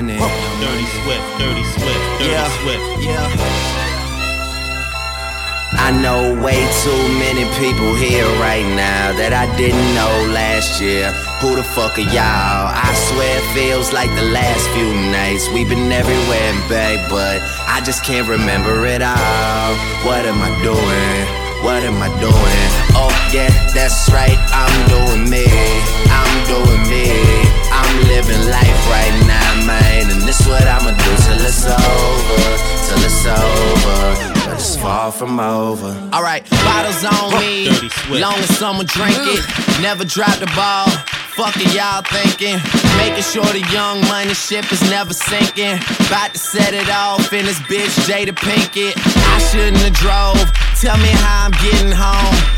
money. Dirty Swift, Dirty Swift, Dirty Yeah. Swift. Yeah. I know way too many people here right now that I didn't know last year. Who the fuck are y'all? I swear it feels like the last few nights. We've been everywhere and back, but I just can't remember it all. What am I doing? What am I doing? Oh, yeah, that's right. I'm doing me. I'm doing me. I'm living life right now, man. And this what I'ma do till it's over. Till it's over. But it's far from over. Alright, bottles on me. Dirty Swift. Long as someone drink it. Never drop the ball. Fuck it, y'all thinking. Making sure the young money ship is never sinking. About to set it off in this bitch, Jada Pinkett. I shouldn't have drove. Tell me how I'm getting home.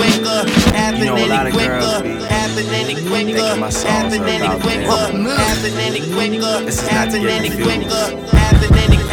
Quicker, happen You know, a lot any quicker, be happen any quicker, thinking my songs happen are any quicker, them. happen any quicker, This not to happen get any quicker, happen any, happen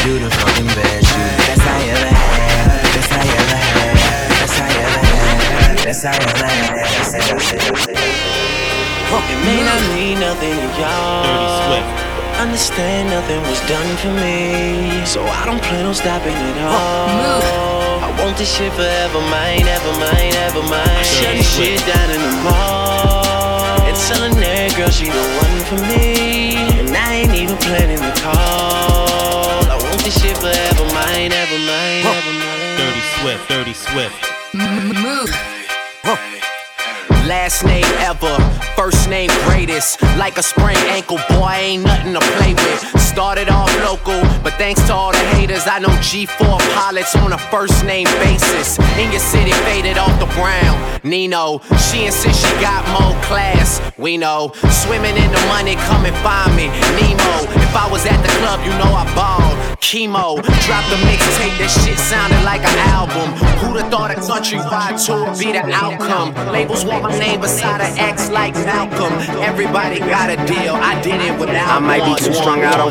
You the fucking best. You the best I ever had. Best I ever had. Best I ever had. Best I ever had. Best I ever had. It may not mean nothing to y'all. Swift. Understand nothing was done for me. So I don't plan on stopping at all. I want this shit forever, mine, ever mine, ever mine. Shutting shit down in the mall. And telling that girl she the one for me. And I ain't even planning the call. I want this shit forever, mine, ever mine, ever mine. Dirty Swift, Dirty Swift. Last name ever, first name greatest. Like a sprained ankle, boy, ain't nothing to play with. Started off local, but thanks to all the haters, I know G4 pilots on a first name basis. In your city, faded off the brown. Nino, she insists she got more class. We know, swimming in the money, come and find me. Nemo, if I was at the club, you know I balled. Chemo, dropped a mixtape, that shit sounded like an album. Who'da thought a countrywide tour would be the outcome? Labels want my name beside an X like Malcolm. Everybody got a deal, I did it without I might be too strung out on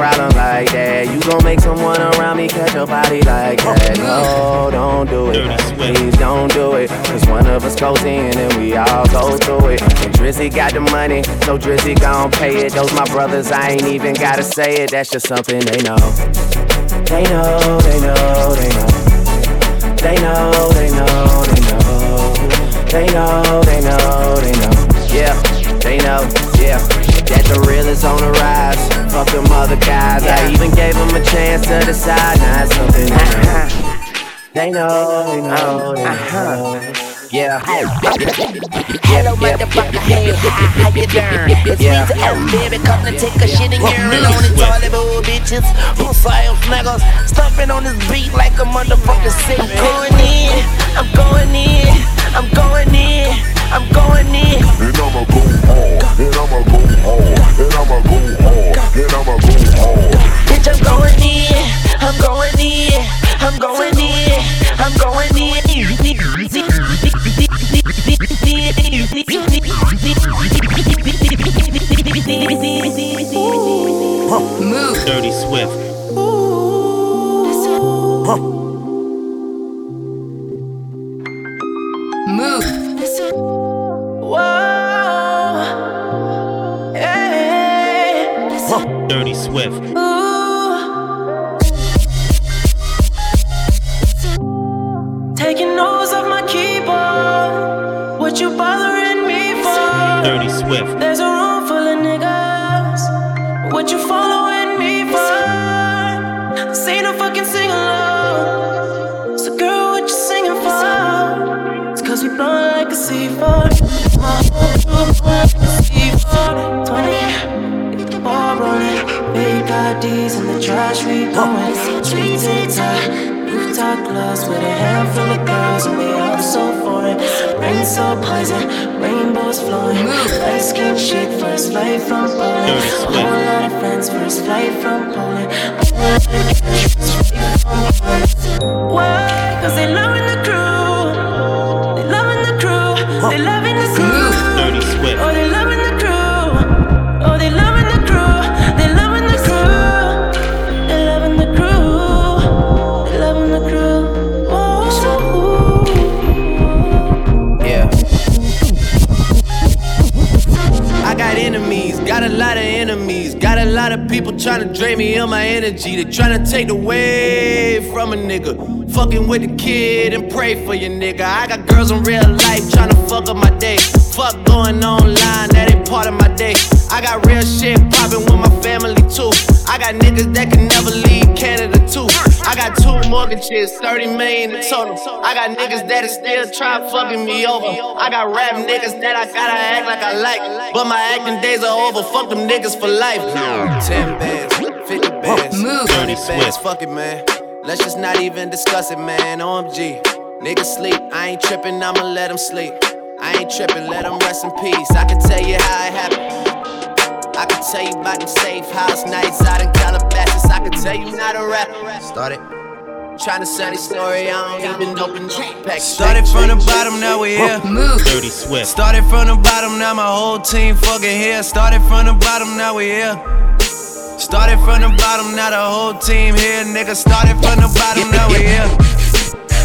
problem like that. You gon' make someone around me catch a body like that. No, don't do it. Please don't do it. Cause one of us goes in and we all go through it. And Drizzy got the money, so Drizzy gon' pay it. Those my brothers, I ain't even gotta say it. That's just something they know. They know, they know, they know. They know, they know, they know. They know, they know, they know. Yeah, they know, yeah. That the real is on the rise. Fuck them other guys. I even gave them a chance to decide. Now it's something uh-huh. they know. They know, they uh-huh. know, uh-huh. they know. Yeah. Hello, motherfucker, hey, how, how you doing? It's Yeah. me to L, baby, come to take a shit and urine on it, toilet bowl, bitches. Pussy ass niggas, stuffing on this beat like a motherfucking sick. I'm going in, I'm going in, I'm going in, I'm going in. and I'ma go hard, and I'ma go hard, and I'ma go hard, and I'ma go hard. Bitch, I'm going in, I'm going in, I'm going in, I'm going in. Dirty Swift. Move. Dirty Swift. Ooh. Taking notes off my keyboard. What you bothering me for? Dirty Swift. There's a room full of niggas. What you following me for? Say no fucking sing along. So girl, what you singing for? It's cause we blowing like a C4. My whole Big IDs in the trash, we going. Sweet TikTok. Rooftop clubs with a handful of girls and we all so foreign. Rain so poison, rainbows flowing. Light skin chick, first flight from Poland. Dirty A Swift. whole lot of friends, first flight from Poland. A whole lot of cash, first flight from Poland. Why? Cause they loving the crew. Lot of people trying to drain me of my energy. They trying to take away from a nigga. Fucking with the kid and pray for your nigga. I got girls in real life trying to fuck up my day. Fuck going online, that ain't part of my day. I got real shit popping with my family too. I got niggas that can never leave Canada too. I got two mortgages, 30 million in total. I got niggas that is still trying fucking me over. I got rap niggas that I gotta act like I like. But my acting days are over. Fuck them niggas for life. 10 bands, 50 bands, Dirty 30 bands. Fuck it, man. Let's just not even discuss it, man. OMG. Niggas sleep. I ain't tripping, I'ma let them sleep. I ain't tripping, let them rest in peace. I can tell you how it happened. I can tell you about them safe house nights out in Calabasas. I can tell you not a rapper. Started trying to sell this story. I don't even open the pack. Started from the bottom, now we here. Dirty Swift. Started from the bottom, now my whole team fucking here. Started from the bottom, now we here. Started from the bottom, now the whole team here. Nigga, started from the bottom, now we here.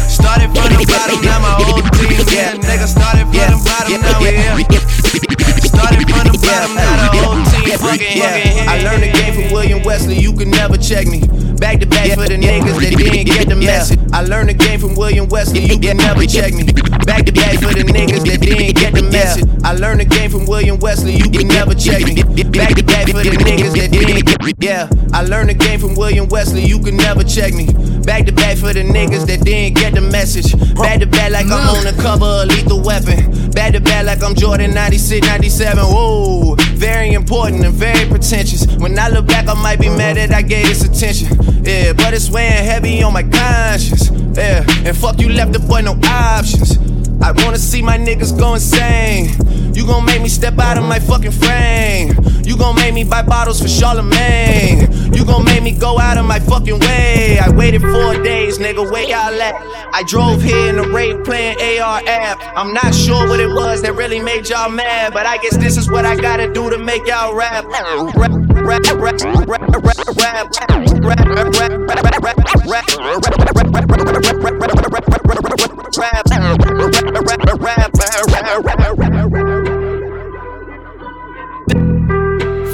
Started from the bottom, now my whole team here. Nigga, started from the bottom, now we here. Started from the bottom, now the whole team fucking here. I learned the game from William Wesley, you can never check me. Back to back for the niggas that didn't get the message. I learned the game from William Wesley, you can never check me. Back to back for the niggas that didn't get the message. I learned the game from William Wesley, you can never check me. Back to back for the niggas that didn't get Yeah, I learned the game from William Wesley, you can never check me. Back to back for the niggas that didn't get the message. Back to back like I'm on the cover of Lethal Weapon. Back to back like I'm Jordan 96, 97. Whoa, very important and very pretentious. When I look back, I might be mad that I gave this attention. Yeah, but it's weighing heavy on my conscience. Yeah, and fuck you left the boy no options. I wanna see my niggas go insane. You gon' make me step out of my fucking frame. You gon' make me buy bottles for Charlemagne. You gon' make me go out of my fucking way. I waited four days, nigga, where y'all at? I drove here in the Wraith playing AR-AB. I'm not sure what it was that really made y'all mad, but I guess this is what I gotta do to make y'all rap. Rap, rap, rap, rap, rap, rap, rap, rap,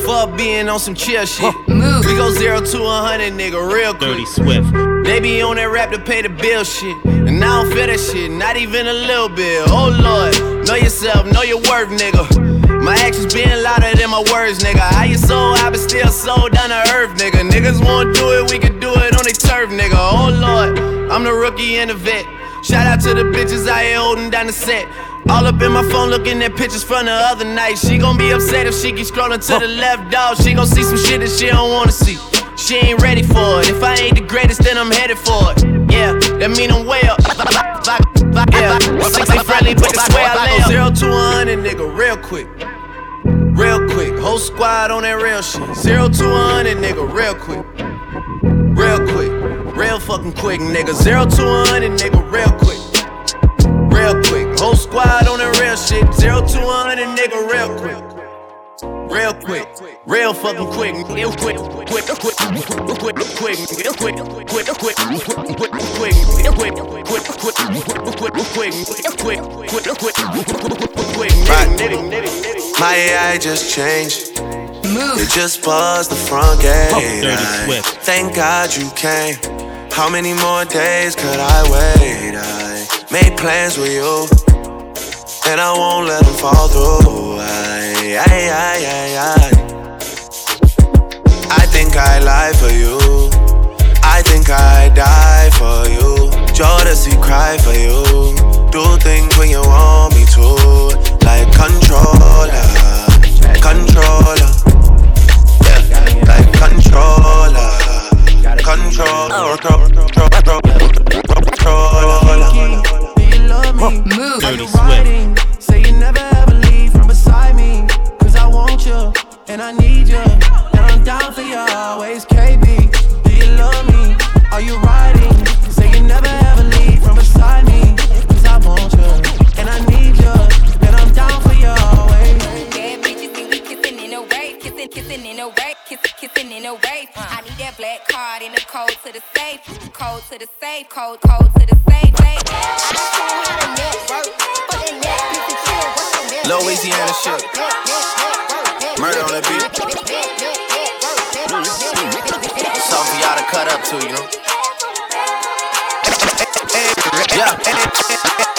Fuck being on some chill shit. We go zero to a hundred, nigga, real quick. Dirty Swift. They be on that rap to pay the bill shit. And I don't feel that shit, not even a little bit. Oh lord, know yourself, know your worth, nigga. My actions being louder than my words, nigga. How you so I but still sold down to earth, nigga. Niggas won't do it, we can do it on their turf, nigga. Oh lord, I'm the rookie and the vet. Shout out to the bitches I here holding down the set. All up in my phone looking at pictures from the other night. She gon' be upset if she keeps scrolling to the left, dog. She gon' see some shit that she don't wanna see. She ain't ready for it. If I ain't the greatest, then I'm headed for it. Yeah, that mean I'm way up. Yeah, 60 friendly, but that's where I live. Zero to 100, nigga, real quick. Real quick. Whole squad on that real shit. Zero to 100, nigga, real quick. Real fucking quick, nigga. Zero to 100, nigga, real quick. Real quick. Whole squad on that real shit. Zero to 100, nigga, real quick. Real quick. Real fucking quick, real quick, quick, quick, quick, quick, quick, quick, quick, quick, quick, quick, quick, quick, real quick, quick, quick, quick, quick, quick, quick, quick, quick, quick, My AI just changed. Move. It just buzzed the front gate. Dirty I- Swift. Thank God you came. How many more days could I wait? I made plans with you, and I won't let them fall through. I, I, I, I, I. I think I lie for you. I think I die for you. Jodeci cry for you. Do things when you want me to, like controller, controller. Yeah, like controller, controller, controller. Do you love me? Move. Dirty Swift. riding. Say you never ever leave from beside me. Cause I want you and I need you. And I'm down for you always, KB. Do you love me? Are you riding? Say you never ever leave from beside me. Cause I want you and I need you. And I'm down for you always. Bad bitches and we kissing in a wave, kissing, kissing in a wave, in a wave. I need that black card in the code to the safe, code to the safe, code, code to the safe. I show how the network, but that net bitch the net? Louisiana shit. Murder on that beat. Something y'all to cut up to, you know. Yeah.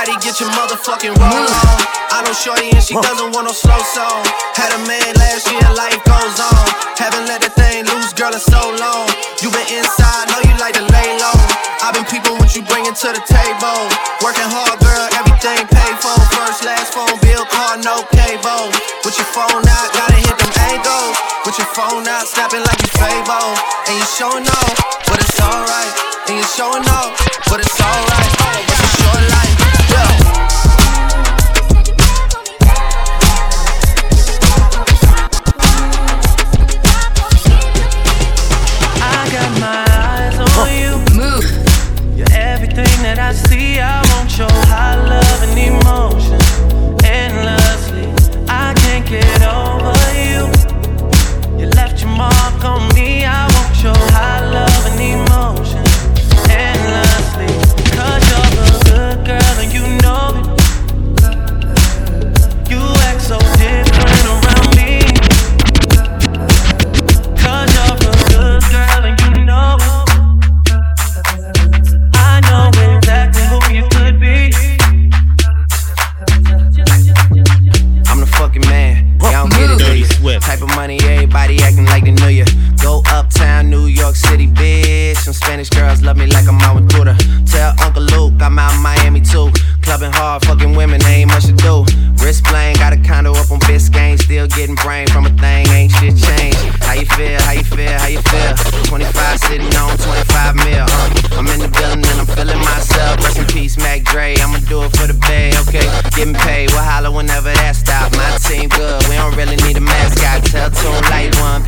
Everybody get your motherfucking roll on. I know Shorty and she doesn't want no slow song. Had a man last year, life goes on. Haven't let that thing loose, girl, in so long. You been inside, know you like to lay low. I've been peeping what you bringing to the table. Working hard, girl, everything paid for. First, last phone bill, car, no cable. With your phone out, gotta hit them angles. With your phone out, snapping like you Fable. And you showing off, but it's alright. And you showing off, but it's alright. It's a short life, yeah.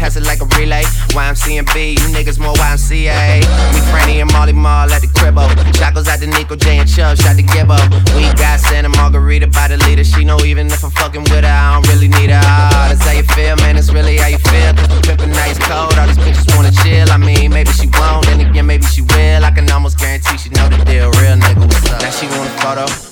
Pass it like a relay. YMCMB, you niggas more YMCA. We Franny and Molly Mall at the cribbo. Shot goes out to Nico J and Chubb, shot to Gibbo. We got Santa Margherita by the leader. She know even if I'm fucking with her, I don't really need her. Ah, that's how you feel, man. It's really how you feel. Cause pimpin' nice cold. All these bitches wanna chill. I mean, maybe she won't, then again, maybe she will. I can almost guarantee she know the deal. Real nigga, what's up? Now she want a photo.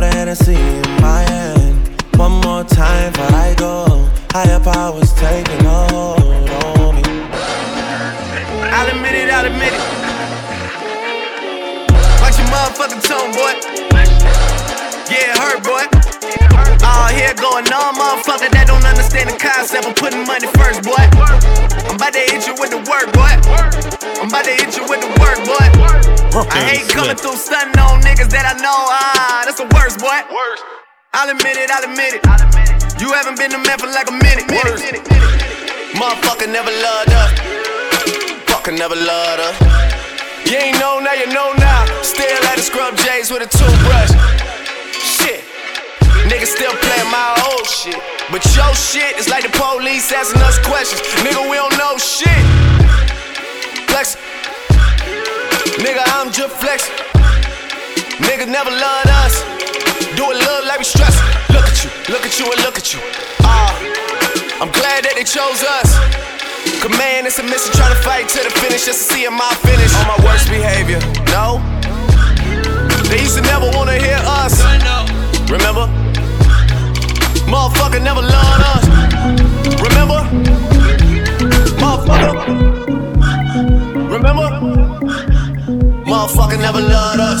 Got a Hennessy in my hand. One more time before I go. Higher powers taking a hold on me. I'll admit it, I'll admit it. Watch your motherfucking tone, boy. Yeah, hurt, boy. Oh, here going on, motherfucker that don't understand the concept of putting money first, boy. I'm about to hit you with the work, boy. I'm about to hit you with the work, boy. I hate coming through stunting on niggas that I know. Ah, that's the worst, boy. I'll admit it, I'll admit it. You haven't been a man for like a minute. minute. Motherfucker never loved us. Fucker never loved us. You ain't know now, you know now. Still at the scrub J's with a toothbrush. Shit. Niggas still playing my old shit. But your shit is like the police asking us questions. Nigga, we don't know shit. Flex. Nigga, I'm just flexing. Niggas never loved us. Do it love like we stress. Look at you, look at you, and look at you. Ah, I'm glad that they chose us. Man, it's a mission trying to fight to the finish just to see my finish. On my worst behavior, no. They used to never wanna hear us. Remember? Motherfucker never loved us. Remember? Motherfucker. Remember? Motherfucker never loved us.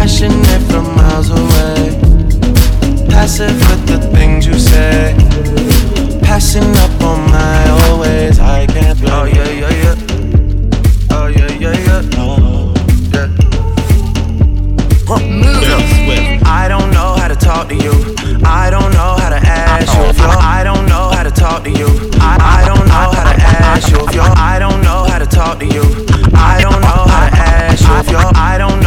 Passionate from miles away. Passive with the things you say. Passing up on my always. I can't blame Oh, yeah, yeah, yeah. Oh, yeah, yeah, yeah. Oh, yeah. Dirty Swift. I don't know how to talk to you. I don't know how to ask you if you're. I don't know how to talk to you. I, I don't know how to ask you if you're. I don't know how to talk to you. I don't know how to ask you if you're. I don't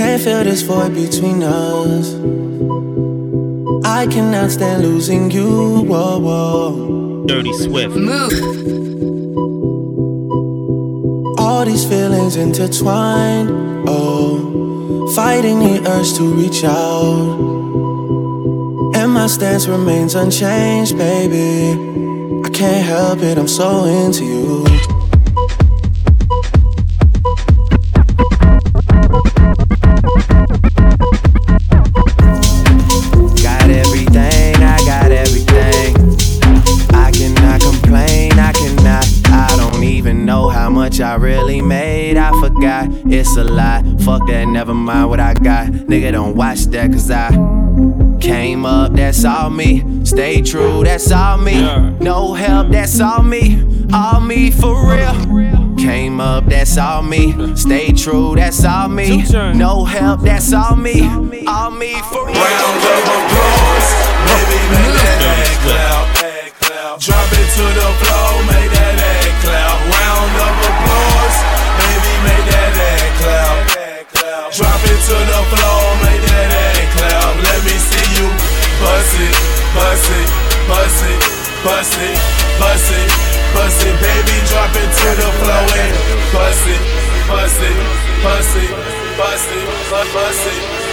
Can't feel this void between us. I cannot stand losing you. Whoa, whoa. Dirty Swift. Move. All these feelings intertwined. Oh, fighting the urge to reach out. And my stance remains unchanged, baby. I can't help it, I'm so into you. Got, it's a lie. Fuck that, never mind what I got. Nigga, don't watch that, cause I came up, that's all me. Stay true, that's all me. No help, that's all me. All me for real. Came up, that's all me. Stay true, that's all me. No help, that's all me. All me for real. Round of applause, baby, make that ass clap. Drop it to the floor, make that ass bust it, bust it, bust it, baby. Drop it to the floor and bust it, bust it, bust it, bust it, bust it, bust it.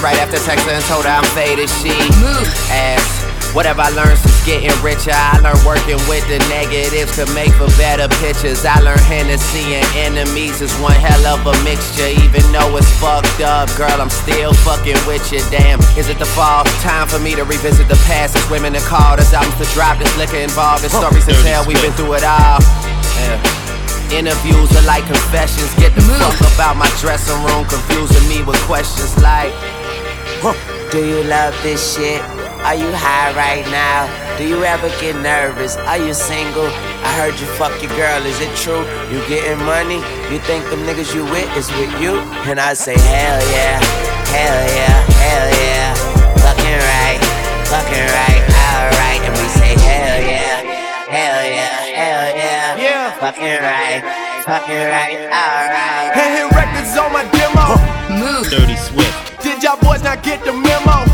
Right after texting her and told her I'm faded, she asked. Whatever I learned since getting richer, I learned working with the negatives could make for better pictures. I learned Hennessy and enemies is one hell of a mixture. Even though it's fucked up, girl, I'm still fucking with you. Damn, is it the fall? Time for me to revisit the past. It's women to call, there's albums to drop, there's liquor involved, there's stories to tell. We've been through it all. Yeah. Interviews are like confessions. Get the fuck up out my dressing room, confusing me with questions like. Do you love this shit? Are you high right now? Do you ever get nervous? Are you single? I heard you fuck your girl, is it true? You getting money? You think them niggas you with is with you? And I say, hell yeah, hell yeah, hell yeah. Fucking right, fucking right, alright. And we say, hell yeah, hell yeah, hell yeah. Yeah. Fucking right, fucking right, alright. Hey, hit records on my demo. Dirty Swift. Y'all boys not get the memo?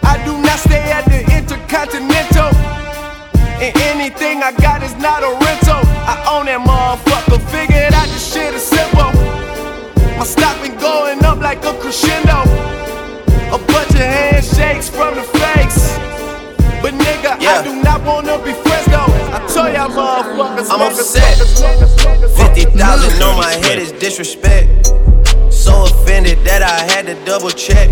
I do not stay at the Intercontinental. And anything I got is not a rental. I own that motherfucker. Figured out this shit is simple. My stock been going up like a crescendo. A bunch of handshakes from the fakes. But nigga, I do not wanna be friends though. I tell y'all motherfuckers. I'm upset. 50,000 on my head is disrespect. So offended that I had to double check.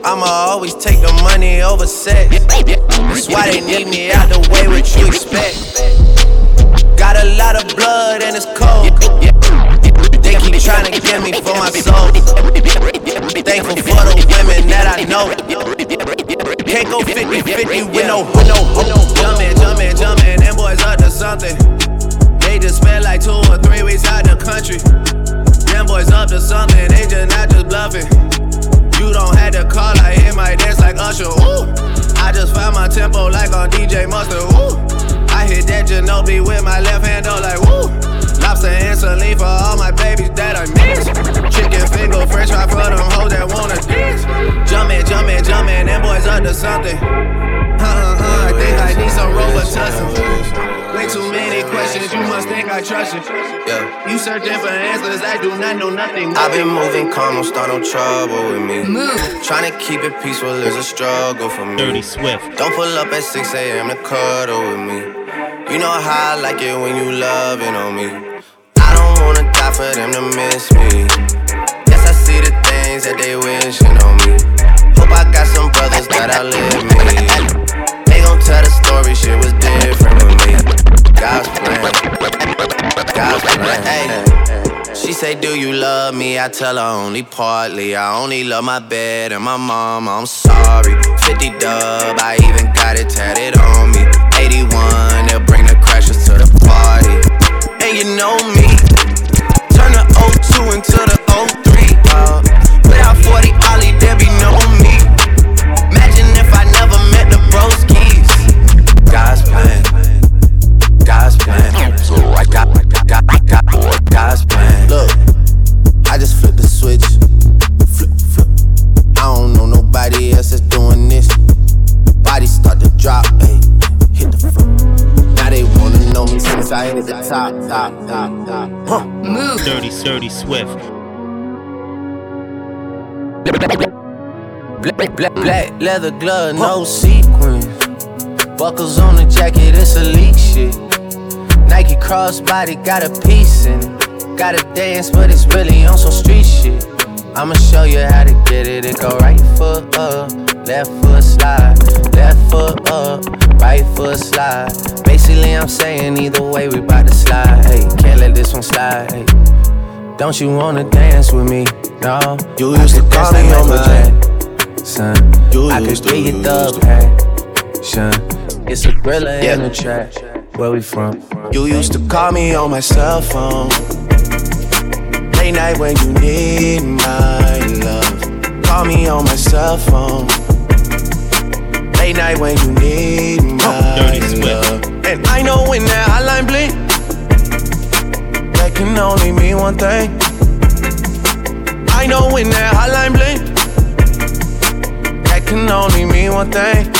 I'ma always take the money over sex. That's why they need me out the way, what you expect. Got a lot of blood and it's cold. They keep trying to get me for my soul. Thankful for the women that I know. Can't go 50 50 with no, with no, no. Jumpin', jumpin', jumpin', them boys up to something. They just spent like two or three weeks out the country. Them boys up to something, they just not just bluffing. You don't have to call, I hit my dance like Usher. Ooh, I just found my tempo like on DJ Mustard. Ooh, I hit that Ginobili with my left hand, though, like woo. Lobster and saline for all my babies that I miss. Chicken finger, French fry for them hoes that wanna dance. Jumpin', jumpin', jumpin', them boys up to something. Uh uh uh, I think I need some Robitussin. Way too many questions, you must think I trust you. Yeah. You searching for answers, I do not know nothing. I've been moving calm, don't start no trouble with me. Move. Trying to keep it peaceful is a struggle for me. Dirty Swift. Don't pull up at 6 a.m. to cuddle with me. You know how I like it when you loving on me. I don't wanna die for them to miss me. Yes, I see the things that they wishing on me. Hope I got some brothers that outlive me. Gon' tell the story, shit was different with me. God's plan. God's plan. Hey. She say, Do you love me? I tell her only partly. I only love my bed and my mom. I'm sorry. 50 dub, I even got it tatted on me. 81, they'll bring the crashers to the party. And you know me. Turn the 02 into the 03. Uh, without 40 Oli, there be no God's plan. God's plan. God, God, God, God's plan. Look, I just flipped the switch. Flip, flip. I don't know nobody else that's doing this. Body start to drop, ayy. Hit the floor. Now they wanna know me since since I hit the top, top, top, top. Huh. Move. Dirty, dirty Swift. Black, black, black leather glove, no sequins. Buckles on the jacket, it's elite shit. Nike crossbody got a piece in it. Gotta dance, but it's really on some street shit. I'ma show you how to get it. It go right foot up, left foot slide, left foot up, right foot slide. Basically, I'm saying either way, we bout to slide. Hey, can't let this one slide. Hey. Don't you wanna dance with me? No. You used to call me on my son. You I could used to, be you your thug passion. It's a thriller Yeah. in the track. Where we from? You used to call me on my cell phone. Late night when you need my love. Call me on my cell phone. Late night when you need my Dirty love. And I know when that hotline blink, that can only mean one thing. I know when that hotline blink, that can only mean one thing.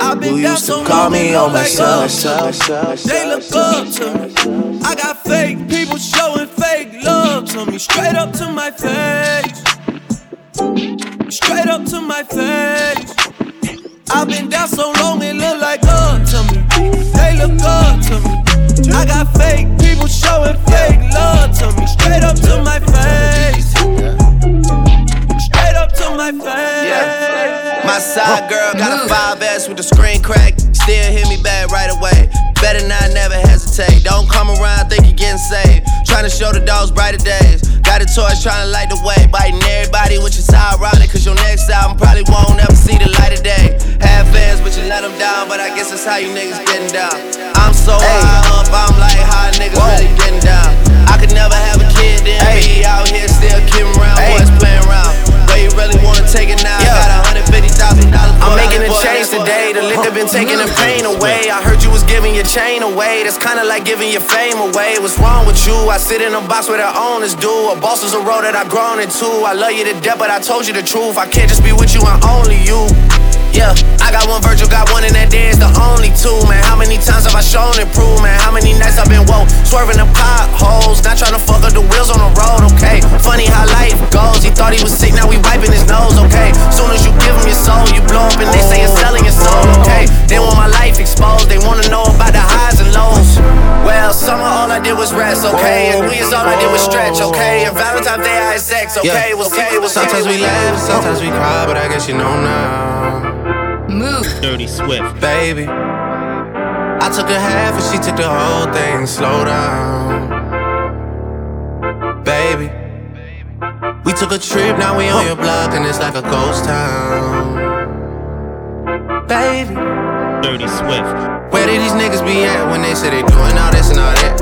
I've been You down used so to long, call me on look my like cell, us. cell, cell, They look up to me. I got fake people showing fake love to me. Straight up to my face. Straight up to my face. I've been down so long, it look like love to me. They look up to me. I got fake people showing fake love that's how you niggas getting down. I'm so high up, I'm like, how niggas really getting down. I could never have a kid, then be out here still kidding around. Boys playing around. Where you really wanna take it now? Got a hundred fifty thousand dollars. I'm making a change today. The liquor been taking the pain away. I heard you was giving your chain away. That's kinda like giving your fame away. What's wrong with you? I sit in a box where the owners do. A boss is a role that I've grown into. I love you to death, but I told you the truth. I can't just be with you and only you. Yeah, got one Virgil, got one, and that day is the only two, man. How many times have I shown and proved, man? How many nights I've been woke, swerving the potholes, not trying to fuck up the wheels on the road, okay? Funny how life goes. He thought he was sick, now we wiping his nose, okay? Soon as you give him your soul, you blow up, and they say you're selling your soul, okay? They want my life exposed, they wanna know about the highs and lows. Well, summer all I did was rest, okay? And New Year's all I did was stretch, okay? And Valentine's Day I had sex, okay? What's okay? What's Sometimes we laugh, sometimes we cry, but I guess you know now. Dirty Swift. baby. I took a half and she took the whole thing. Slow down, baby. We took a trip, now we on your block and it's like a ghost town, baby. Dirty Swift. Where did these niggas be at when they say they doing all this and all that?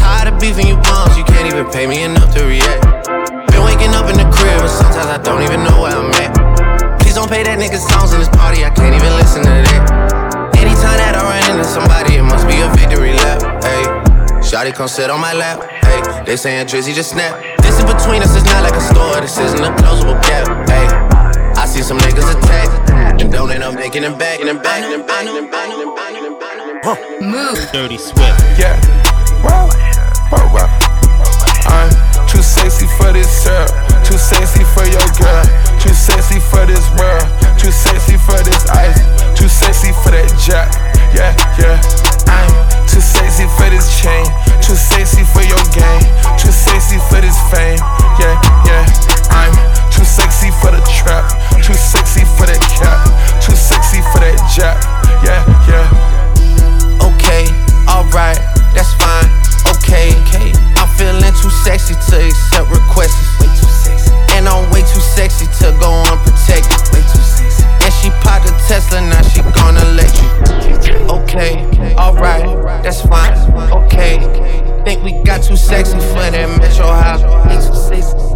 Tired of beefing you bums, you can't even pay me enough to react. Been waking up in the crib, and sometimes I don't even know where I'm at. Please don't play that nigga songs in this party, I can't even listen to that. Anytime that I run into somebody, it must be a victory lap. Hey, Shotty come sit on my lap. Hey, they saying Drizzy just snap. This in between us is not like a store, this isn't a closable gap. Hey, I see some niggas attack and don't end up making it back and back and back and back and back and back. Move. Dirty Swift. Yeah. Whoa. Whoa, whoa. I'm too sexy for this syrup. Too sexy for your girl. Too sexy for this world. Too sexy for this ice. Too sexy for that jack. Yeah, yeah. I'm too sexy for this chain. Too sexy for your game. Too sexy for this fame. Yeah, yeah. I'm too sexy for the trap. Too sexy for that cap. Too sexy for that jack. Yeah, yeah. Okay, alright, that's fine. Okay, okay. I'm feeling too sexy to accept requests. Sexy to go unprotected. Way too sexy. And she popped a Tesla, now she gonna let you. Okay, alright, that's fine. Okay, Think we got too sexy for that Metro House.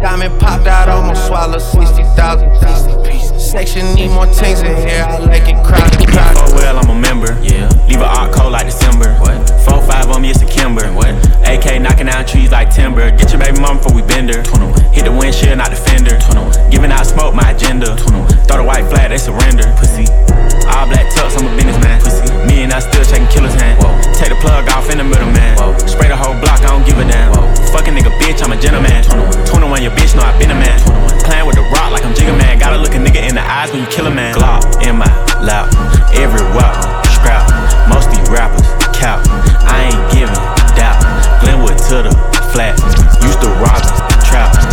Diamond popped out, almost swallowed 60,000 pieces. Section need more things in here, I like it crowded, crowded. Oh well, I'm a member. Yeah. Leave a art cold like December. What? Four five on me, it's a Kimber. What? AK knocking down trees like timber. Get your baby mama before we bend her. 21. Hit the windshield, not the fender. 21. Giving out smoke, my agenda. 21. Throw the white flag, they surrender. Pussy. All black tux, I'm a businessman. Pussy. Me and I still shaking killer's hand. Whoa. Take the plug off in the middle, man. Whoa. Spray the whole block, I don't give a damn. Whoa. Fucking nigga, bitch, I'm a gentleman. 21. 21, your bitch know I been a man. Playing with the rock like I'm Jigga Man. Gotta look a nigga in the eyes when you kill a man. Glock in my lap, every walk, scrap. Most these rappers, cap. I ain't giving doubt. Glenwood to the flat. Used to rob trap.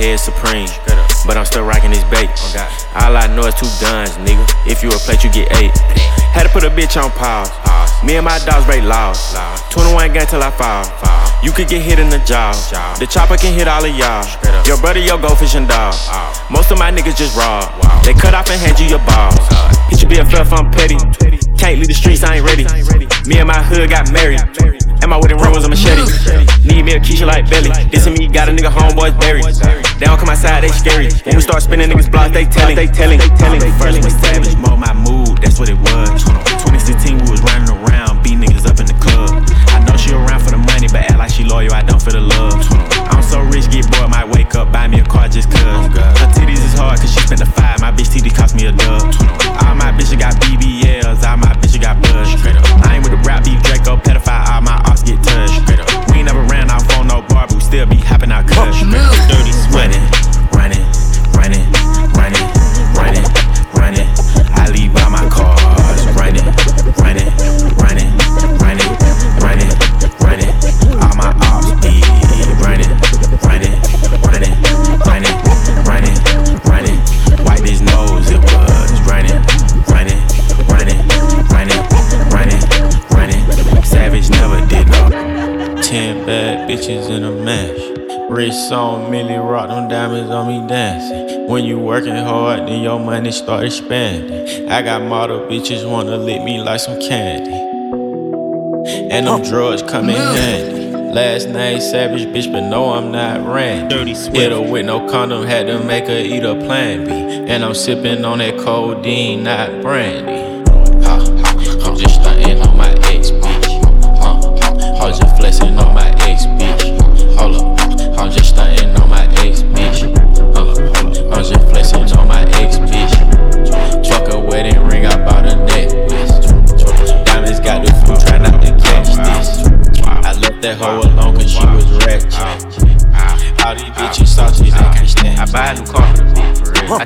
Head supreme, but I'm still rocking this bait. All I know is two guns, nigga. If you a plate, you get eight. Had to put a bitch on pause. Me and my dogs break laws. 21 gun till I fall. You could get hit in the jaw. The chopper can hit all of y'all. Your brother, your go fishing dog. Most of my niggas just raw. They cut off and hand you your balls. Hit you be a fluff, I'm petty. Can't leave the streets, I ain't ready. Me and my hood got married. And my wedding ring was a machete. Need me a Keisha like Belly. This and me got a nigga homeboys buried. They don't come outside, they scary. When we start spinning niggas blocks, they telling, they telling, they telling. First was savage, mode my mood, that's what it was. 2016, we was running around, beat niggas up she loyal, I don't for the love. I'm so rich, get bored, might wake up, buy me a car just cuz. Her titties is hard, cause she spent a five, my bitch titty cost me a dub. All my bitches got BBLs, all my bitches got buzz. I ain't with the rap beef, Draco, pedophile, all my ops get touched. We ain't never ran off on no bar, but we still be hopping out cuss. Dirty sweating, bitches in a mash. Wrist on Millie Rock, them diamonds on me dancing. When you working hard, then your money start expanding. I got model bitches wanna lick me like some candy. And them oh. drugs come in handy. Last name Savage, bitch, but no, I'm not Randy. Dirty Swift. Hit her with no condom, had to make her eat a plan B. And I'm sipping on that codeine, not brandy.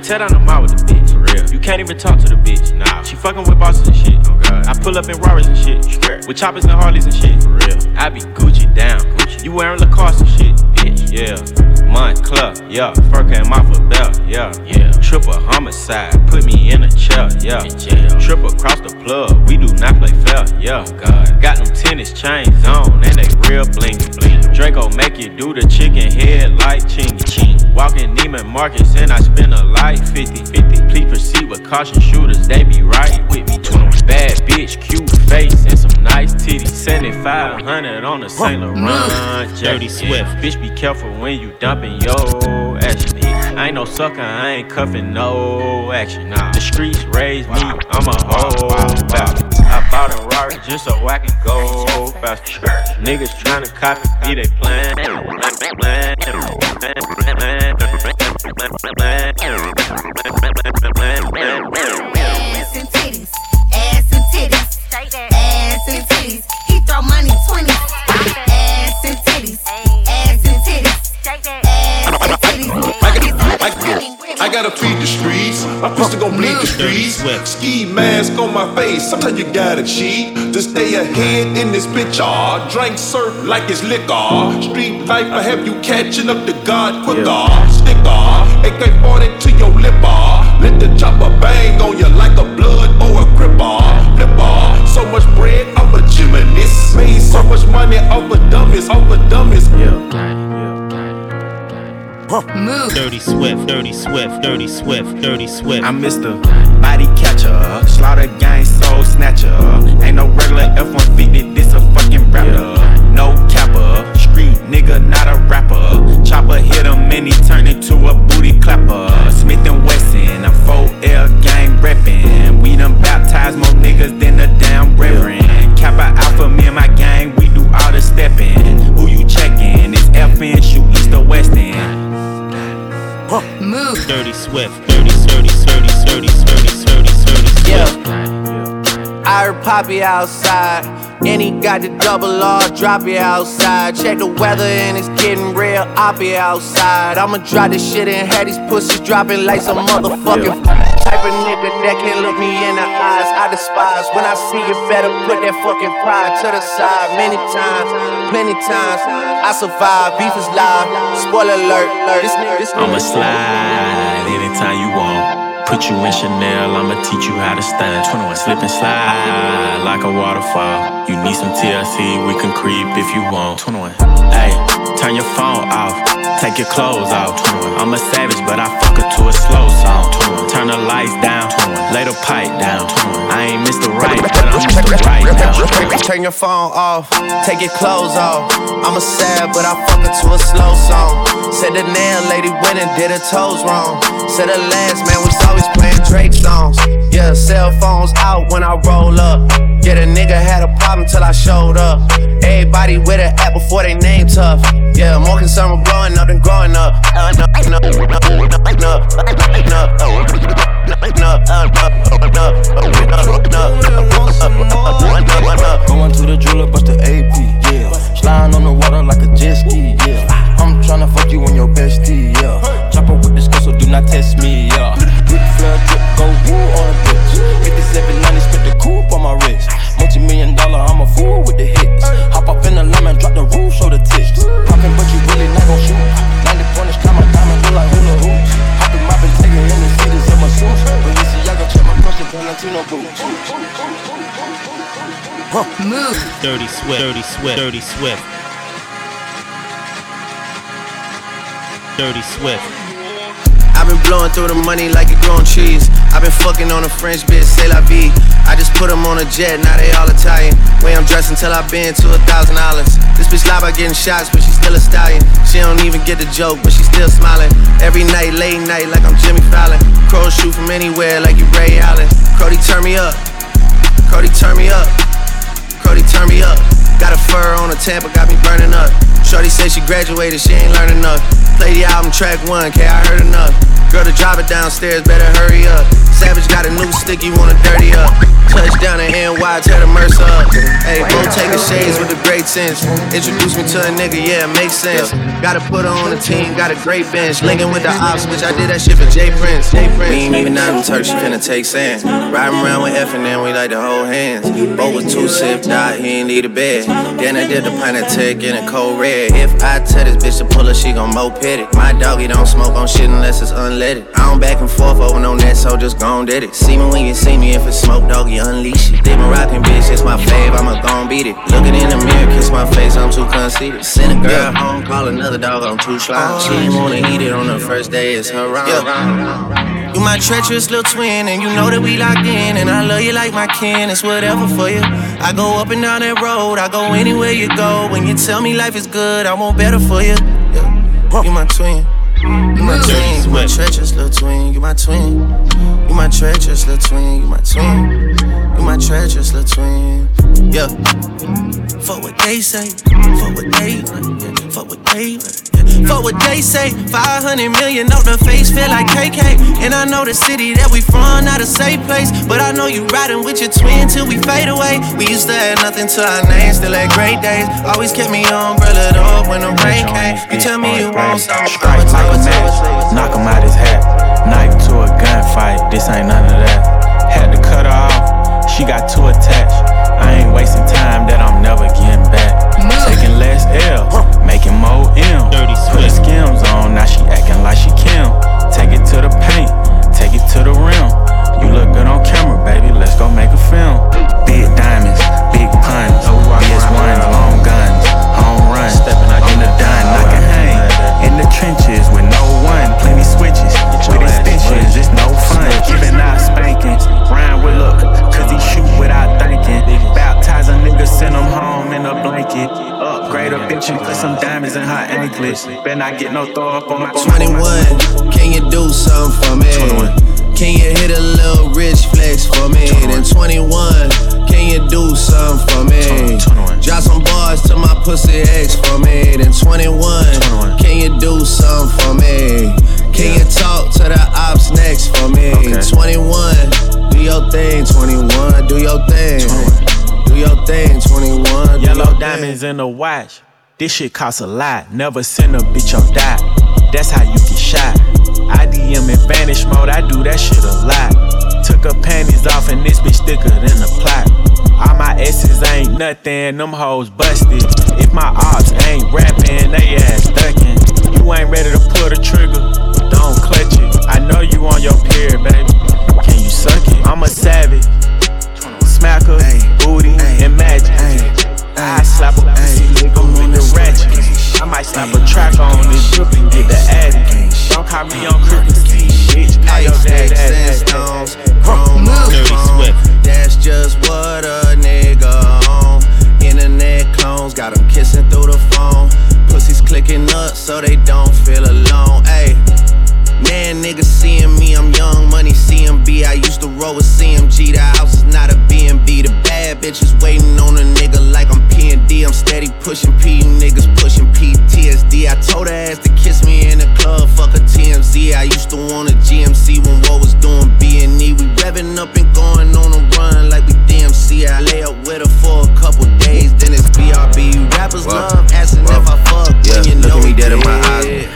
Tell down the mall with the bitch, for real. You can't even talk to the bitch, nah. She fucking with bosses and shit. Oh God. I pull up in Rarers and shit, with choppers and Harleys and shit, for real. I be Gucci down, Gucci. You wearing Lacoste and shit, bitch, yeah. Moncler, yeah. Fur came off a belt, yeah, yeah. Triple homicide, put me in a chair, yeah. Triple across the plug, we do not play fair, yeah. Oh, God. Got them tennis chains on, and they real bling bling. Draco make you do the chicken head like chingy ching. Walking Neiman Marcus, and I spend a life 50 50. Please proceed with caution shooters, they be right with me. Bad bitch, cute face, and some nice titties. 7500 on the Saint Laurent. Dirty. Swift. Bitch, be careful when you dumping yo action. I ain't no sucker, I ain't cuffing no action. Nah. The streets raised me, I'm a whole bastard. I bought a Rari just so I can go faster. Niggas tryna copy me, they plan. Ass and titties, ass and titties, ass and titties. He throw money 20. Ass and titties, ass and titties, ass and titties. I gotta feed the streets. My pistol gon' bleed the streets. Ski mask on my face. Sometimes you gotta cheat to stay ahead in this bitch. Ah, drink surf like it's liquor. Street life, I have you catching up to God quicker. Sticker. AK 40 to your lip bar. Let the chopper bang on you like a blood or a gripper. Flipper. So much bread, I'm a gymnast. Made so much money off of dummies, off of dummies. Yeah. Move. Dirty Swift, Dirty Swift, Dirty Swift, Dirty Swift. I'm Mr. Body Catcher, Slaughter Gang Soul Snatcher. Ain't no regular F-150, this a fucking rapper. No capper, street nigga, not a rapper. Chopper hit him and he turned into a booty clapper. Smith and Wesson, I'm 4L gang reppin'. We done baptized more niggas than the damn reverend. Kappa Alpha, me and my gang, we do all the steppin'. Who you checkin'? It's FN, shoot east or west end. Move. Dirty Swift, dirty, dirty, dirty, dirty, dirty, dirty, dirty, Swift. Yeah. I heard Poppy outside, and he got the double R, drop it outside. Check the weather, and it's getting real, I'll be outside. I'ma drop this shit and have these pussies dropping like some motherfucking type of nigga that can look me in the eyes. I despise when I see you better put that fucking pride to the side. Many times, plenty times, I survive. Beef is live. Spoiler alert, this nigga, this nigga. I'ma slide anytime you want. Put you in Chanel, I'ma teach you how to stand. 21 slip and slide like a waterfall. You need some TLC, we can creep if you want. 21. Hey, turn your phone off, take your clothes off. I'm a savage, but I fuck her to a slow song. Turn the lights down, 21. lay the pipe down. I ain't Mr. Right, but I'm Mr. Right now. Turn your phone off, take your clothes off. I'm a sad, but I fuck her to a slow song. Said the nail lady went and did her toes wrong. Said the last man was always playing Drake songs. Yeah, cell phones out when I roll up. Yeah, the nigga had a problem till I showed up. Everybody with an app before they name tough. Yeah, more concerned with blowing up than growing up. Uh, I'm tryna fuck you on your bestie, yeah. Chopper with this girl, so do not test me, yeah. Ric Flair drip, go woo on a bitch. 5790, spent the coupe on my wrist. Multi million dollar, I'm a fool with the hits. Hop up in the lemon, drop the roof, show the tits. Poppin', but you really not gon' shoot. 90 pointers, climb my diamond, look like hula. Custom Valentino boots. Move. Dirty Swift, Dirty Swift, Dirty Swift. Dirty Swift. I've been blowing through the money like it growing trees. I've been fucking on a French bitch, say la vie. I just put them on a jet, now they all Italian. Way I'm dressed until I've been to a thousand dollars. This bitch lie about getting shots, but she's still a stallion. She don't even get the joke, but she's still smiling. Every night, late night, like I'm Jimmy Fallon. Crows shoot from anywhere, like you Ray Allen. Cody, turn me up. Cody, turn me up. Cody, turn me up. Got a fur on a Tampa, got me burning up. Shorty said she graduated, she ain't learned enough. Play the album track one, K, I heard enough. Girl, to drive it downstairs, better hurry up. Savage got a new stick, you wanna dirty up. Touchdown in NY, tear the Mercer up. Hey, bro, taking shades with a great sense. Introduce me to a nigga, yeah, makes sense. Gotta put her on the team, got a great bench. Linking with the ops, which I did that shit for J Prince. J Prince. We ain't even out in Turk, she finna take sand. Riding around with F and then we like to hold hands. Bo was two sip, died, he ain't need a bed. Then I did the pint of tech in a cold red. If I tell this bitch to pull her, she gon' moped it. My doggy don't smoke on shit unless it's unleaded. I don't back and forth over no net, so just gon' did it. See me when you see me, if it's smoke, doggy, unleash it. They been rockin' bitch, it's my fave, I'ma gon' beat it. Looking in the mirror, kiss my face, I'm too conceited. Send a girl home, call another dog, I'm too slime. She ain't wanna eat it on the first day, it's her round. You my treacherous little twin, and you know that we locked in. And I love you like my kin, it's whatever for you. I go up and down that road, I go anywhere you go. When you tell me life is good, I want better for you. Yeah. You my twin. You my twin, you my treacherous little twin, you my twin. You my treacherous little twin, you my twin. You my treacherous little twin. Yeah. Fuck what they say, fuck what they, yeah. Fuck what they, fuck what they say. 500 million on the face, feel like KK. And I know the city that we from, not a safe place. But I know you riding with your twin till we fade away. We used to have nothing to our names, still had great days. Always kept me umbrella up when the rain came. You tell me you something, Strike like a match, knock him out his hat. Knife to a gunfight, this ain't none of that. Had to cut her off, she got too attached. I ain't wasting time that I'm never getting. Taking less L, making more M. Put skims on, now she acting like she Kim. Take it to the paint, take it to the rim. You look good on camera, baby, let's go make a film. Big diamonds, big puns, BS1s, long guns, home runs. On the dime, I can hang. In the trenches with no one, plenty switches. With extensions, it's no fun. Giving out spankings, Ryan with look, cause he shoot without thinking. Baptize a nigga, send him home in a blanket reckless. Better not get no throw up on my 21, can you do something for me? 21. Can you hit a little rich flex for me? Then 21, can you do something for me? Drop some bars to my pussy ex for me. Then 21, can you do something for me? Can you talk to the ops next for me? 21, do your thing. 21, do your thing. Do your thing. 21, Yellow diamonds in the watch. This shit costs a lot. Never send a bitch on die. That's how you get shot. I DM in vanish mode. I do that shit a lot. Took her panties off and this bitch thicker than a plot. All my S's ain't nothing. Them hoes busted. If my ops ain't rapping, they ass ducking. You ain't ready to pull the trigger. Don't clutch it. I know you on your period, baby. Can you suck it? I'm a savage. Smack her, booty, and magic. I slap a pussy nigga with the ratchet. I might slap a track on this drip and get the addy. Don't call me on Christmas Eve, bitch. Call your dad, dad, and dad. stones, chrome on Dirty chrome. Swift. That's just what a nigga on. Internet clones got 'em kissing through the phone. Pussies clicking up so they don't feel alone. Ayy. Man, niggas seeing me, I'm young money CMB. I used to roll with CMG. The house is not a B&B. The bad bitches waiting on a nigga like I'm P&D. I'm steady pushing P, you niggas pushing PTSD. I told her ass to kiss me in the club, fuck a TMZ. I used to want a GMC when what was doing B&E. We revving up and going on a run like we DMC. I lay up with her for a couple days, then it's BRB. You rappers love asking if I fuck Yeah, when you know he dead in my eyes.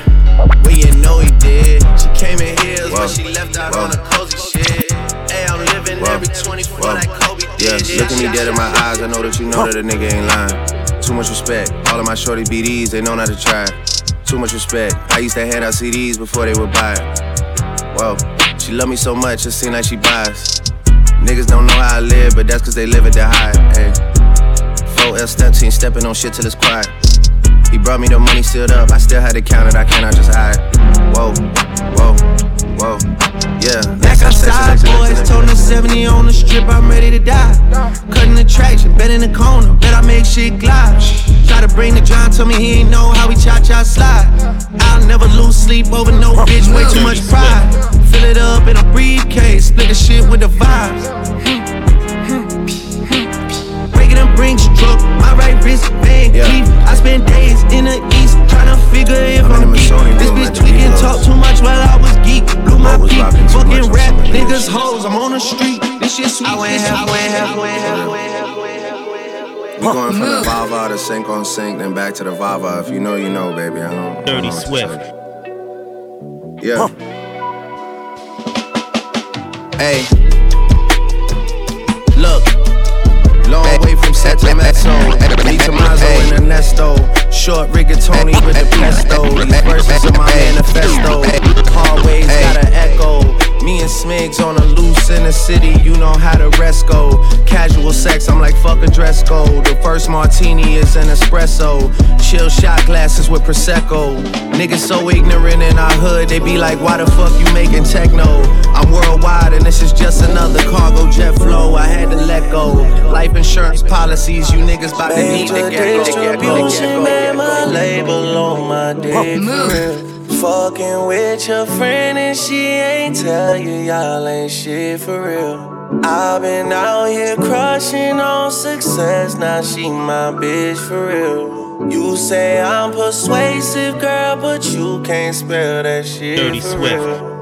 When you know he did. Came in heels, but she left out Whoa. on a cozy shit. Hey, I'm living Whoa. every 24 Whoa. like Kobe Yeah, did. look at me dead in my eyes. I know that you know that a nigga ain't lying. Too much respect. All of my shorty BDs, they know not to try. Too much respect. I used to hand out CDs before they would buy it. Whoa, she love me so much, it seem like she buys. Niggas don't know how I live, but that's cause they live at to hide. Hey. 4L step team stepping on shit till it's quiet. Brought me the money sealed up, I still had to count it, I cannot just hide. Whoa, whoa, whoa, yeah. Back outside, boys, told them 70 on the strip, I'm ready to die. Cutting the traction, bet in the corner, bet I make shit glide. Try to bring the John, tell me he ain't know how we cha cha slide. I'll never lose sleep over no bitch, way too much pride. Fill it up in a briefcase, split the shit with the vibes. Hmm. Break it and bring stroke, my right wrist, Van Yeah. Cleef. I spend days in the east, tryna figure if I'm in I'm the geek. Missoni This room bitch at the tweaking, Beatles. talk too much while I was geek. Blew my I was peak, rocking too much fucking on rap, some of this niggas shit. hoes, I'm on the street. This shit sweet. I went halfway, halfway, halfway, We going from the Vava to sync on sync, then back to the Vava. If you know, you know, baby. I don't. I don't Dirty know what to Swift. say. Yeah. Hey. Sacramento. Me Tomazo and Ernesto. Short rigatoni with the pesto. These verses of my manifesto. Hallways got an echo. Me and Smigs on a loose in the city, you know how the rest go. Casual sex, I'm like fuck a dress code. The first martini is an espresso. Chill shot glasses with prosecco. Niggas so ignorant in our hood, they be like, why the fuck you making techno? I'm worldwide and this is just another cargo jet flow. I had to let go. Life insurance policies, you niggas bout to need to get go. distribution, man, my label on my dick. Fucking with your friend and she ain't tell you y'all ain't shit for real. I've been out here crushing on success, now she my bitch for real. You say I'm persuasive, girl, but you can't spell that shit. Dirty Swift. real.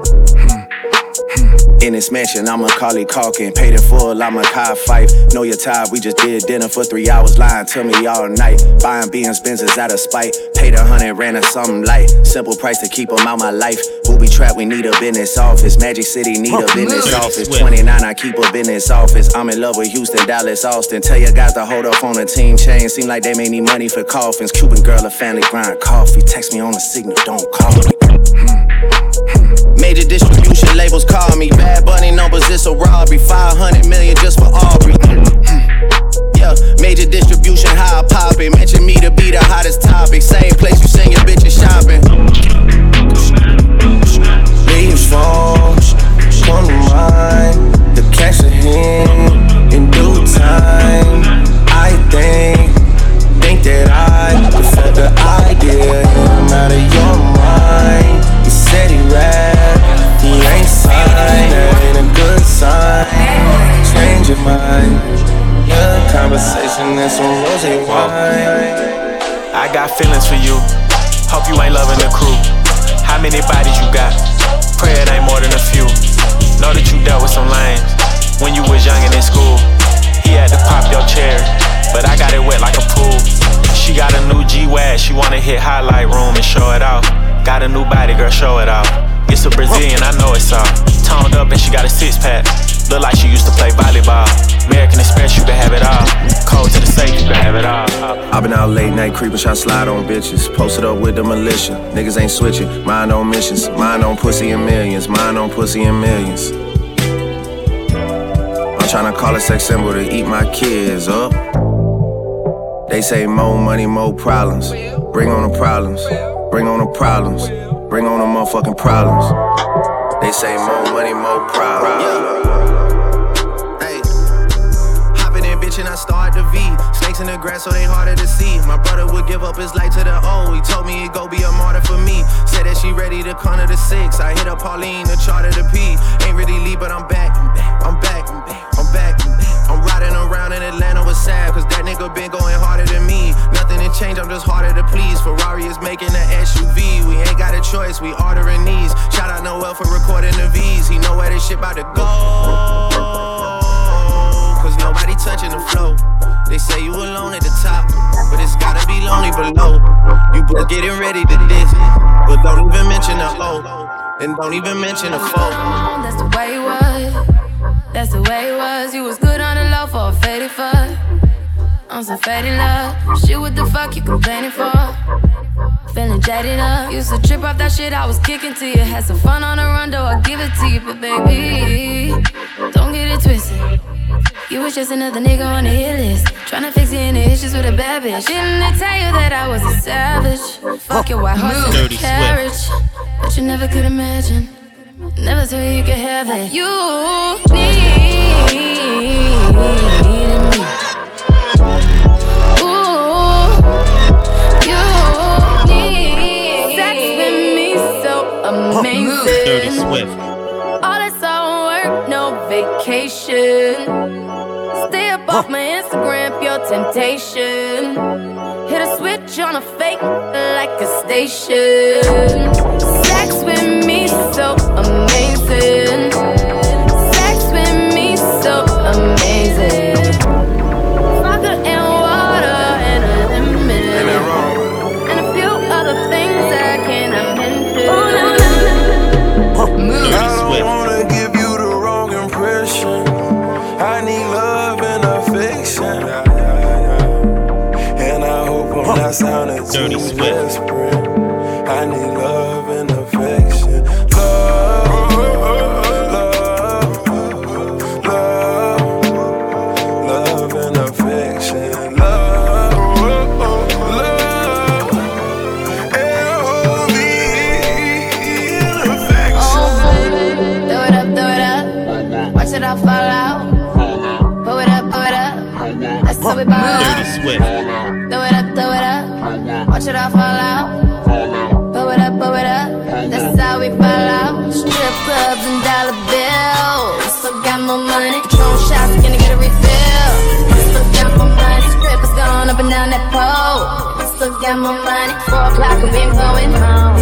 In this mansion, I'm Macaulay Culkin. Paid in full, I'm a Kai Fife. Know your tired, we just did dinner for three hours, lying to me all night. Buying Benz Benzes out of spite. Paid a hundred, ran a something light. Simple price to keep 'em out my life. Booby trap, we need a business office. Magic City need a business office. 29, I keep a business office. I'm in love with Houston, Dallas, Austin. Tell your guys to hold up on the team chain. Seem like they may need money for coffins. Cuban girl, a family grind coffee. Text me on the signal, don't call me. Major distribution labels call me. Bad Bunny numbers, it's a robbery. 500 million just for Aubrey. Yeah, major distribution, how I pop it. Mention me to be the hottest topic. Same place you send your bitches shopping. Leaves fall, to mind. The cash ahead in due time. I think, think that I prefer the idea steady rap. He ain't signed, that ain't a good sign. Change your mind. Your conversation and some rosé wine. I got feelings for you. Hope you ain't loving the crew. How many bodies you got? Pray it ain't more than a few. Know that you dealt with some lames when you was young and in school. He had to pop your cherry, but I got it wet like a pool. She got a new G-Wag, she wanna hit highlight room and show it off. Got a new body, girl, show it off. It's a Brazilian, I know it's all. Toned up and she got a six pack. Look like she used to play volleyball. American Express, you can have it all. Cold to the safe, you can have it all. i been out late night creeping, try slide on bitches. Posted up with the militia. Niggas ain't switching. Mind on missions. Mind on pussy and millions. Mind on pussy and millions. I'm trying to call a sex symbol to eat my kids up. They say more money, more problems. Bring on the problems. Bring on the problems. Bring on the motherfucking problems. They say more money, more problems. Hey, hopping in, bitch, and I start the V. Snakes in the grass, so they harder to see. My brother would give up his life to the O. He told me he'd go be a martyr for me. Said that she ready to come to the six. I hit up Pauline to charter the P. Ain't really leave, but I'm back. I'm back. I'm back. I'm riding around in Atlanta with Sav, cause that nigga been going harder than me. Nothing to change, I'm just harder to please. Ferrari is making an SUV. We ain't got a choice, we ordering these. Shout out Noel for recording the V's. He know where this shit about to go. Cause nobody touching the flow. They say you alone at the top, but it's gotta be lonely below. You both getting ready to diss, but don't even mention the O. And don't even mention the foe. That's the way it was. That's the way it was. You was good on the low for a faded fuck. On some faded love. Shit, what the fuck you complaining for? Feeling jaded up. Used to trip off that shit I was kicking to you. Had some fun on the run, though I give it to you. But baby, don't get it twisted. You was just another nigga on the hit list. Tryna fix any issues with a bad bitch. Didn't they tell you that I was a savage? Fuck your white horse and carriage. But you never could imagine. Never thought you could have it. You need amazing. Dirty Swift. All this all work, no vacation. Stay up off my Instagram, pure temptation. Hit a switch on a fake like a station. Sex with me so amazing. I'm not sounding too. I need love got more money. Four o'clock we ain't going home.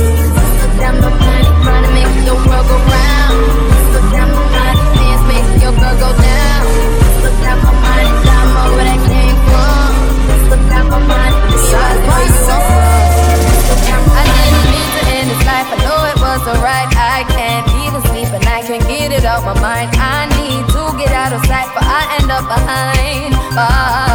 Got more money. Trying to make your world go round. Got more money. Dance make your girl go down. Got more money. Time over that from. Got more money. You. I didn't mean to end this life. I know it was alright. I can't even sleep and I can't get it out my mind. I need to get out of sight, but I end up behind.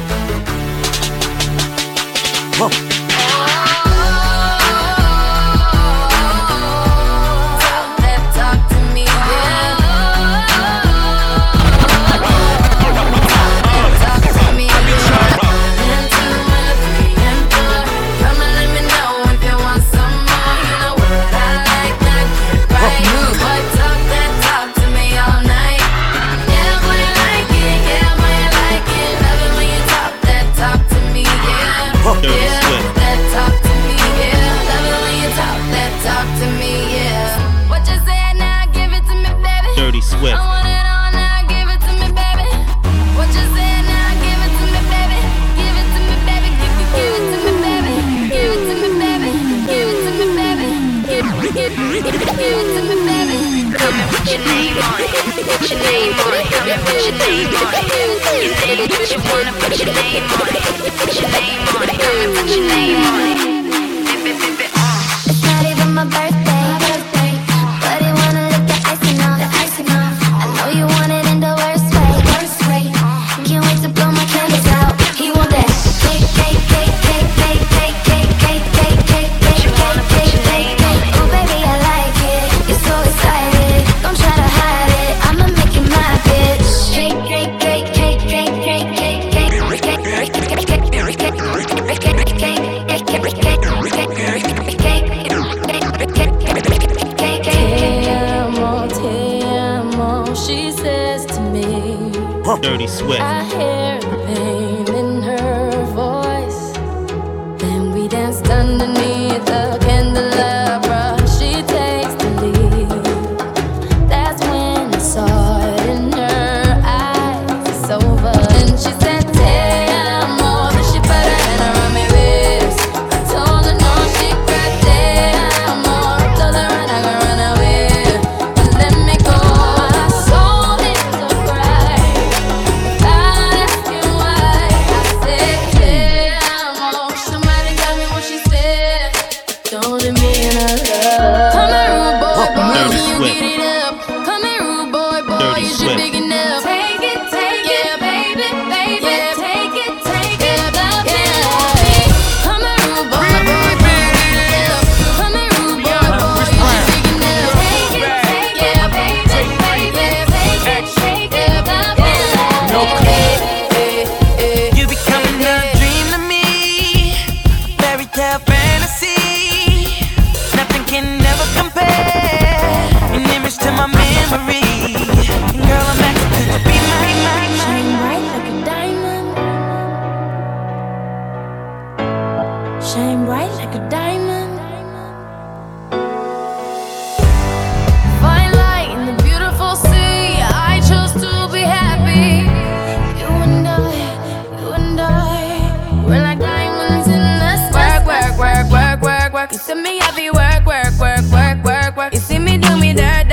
do me dirt,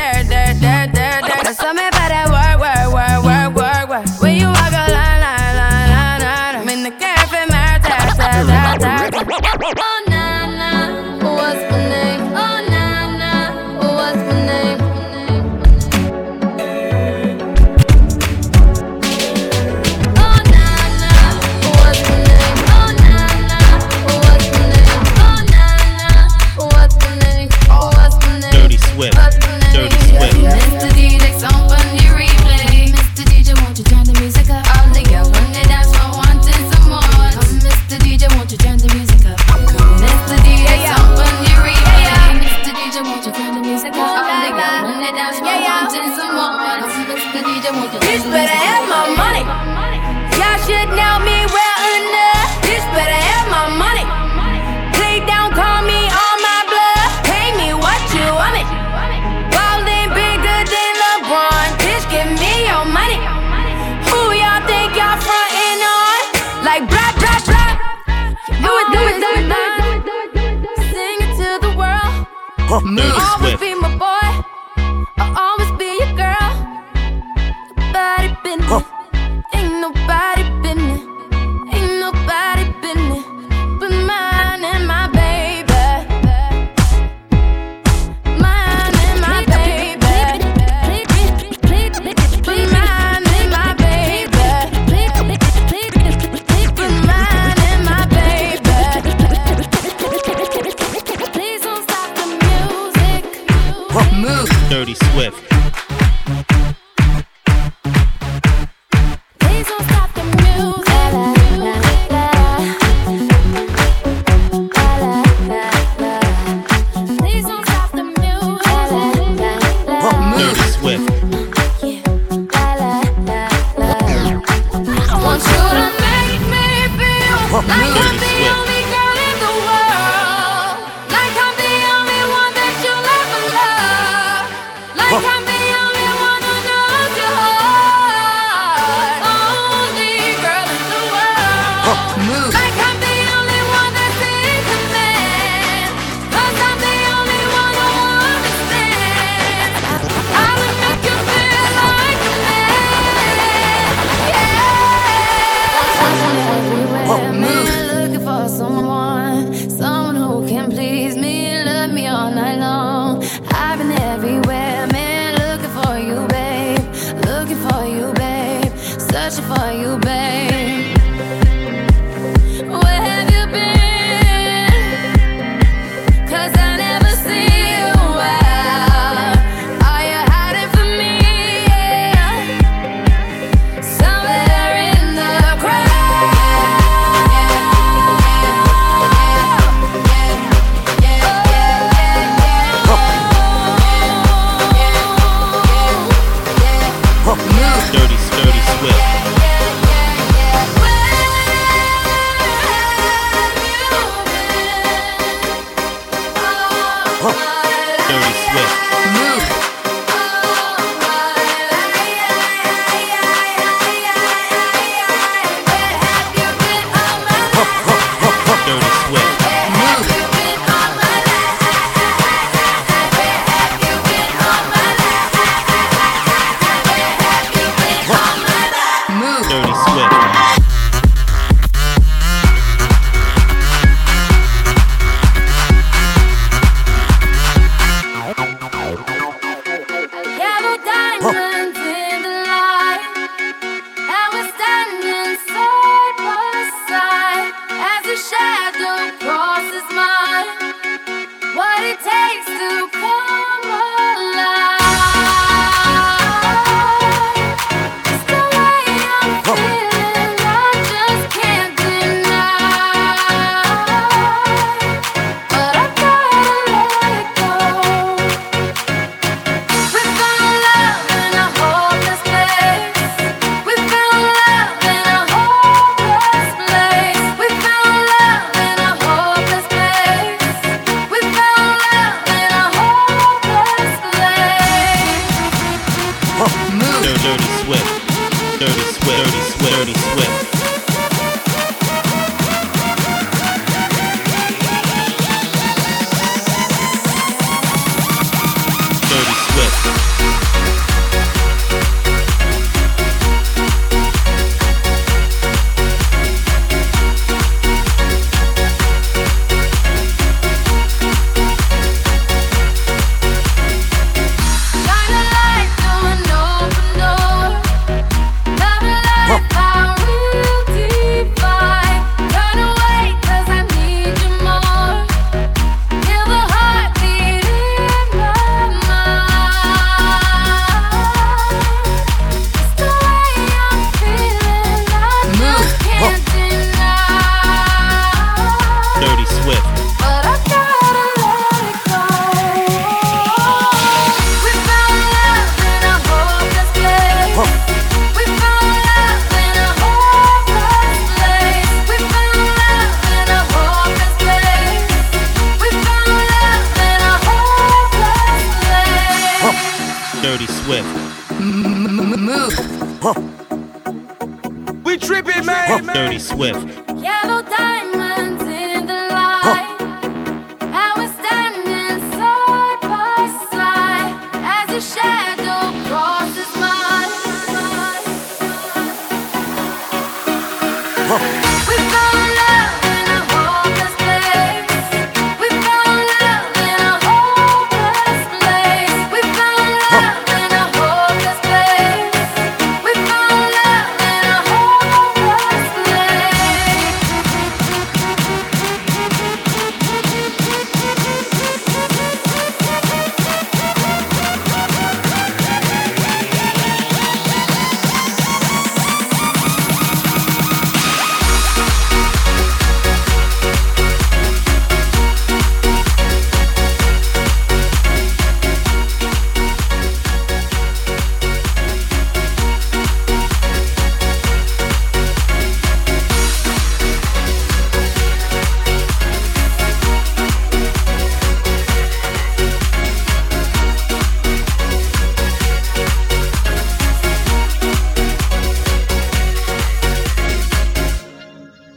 Swift.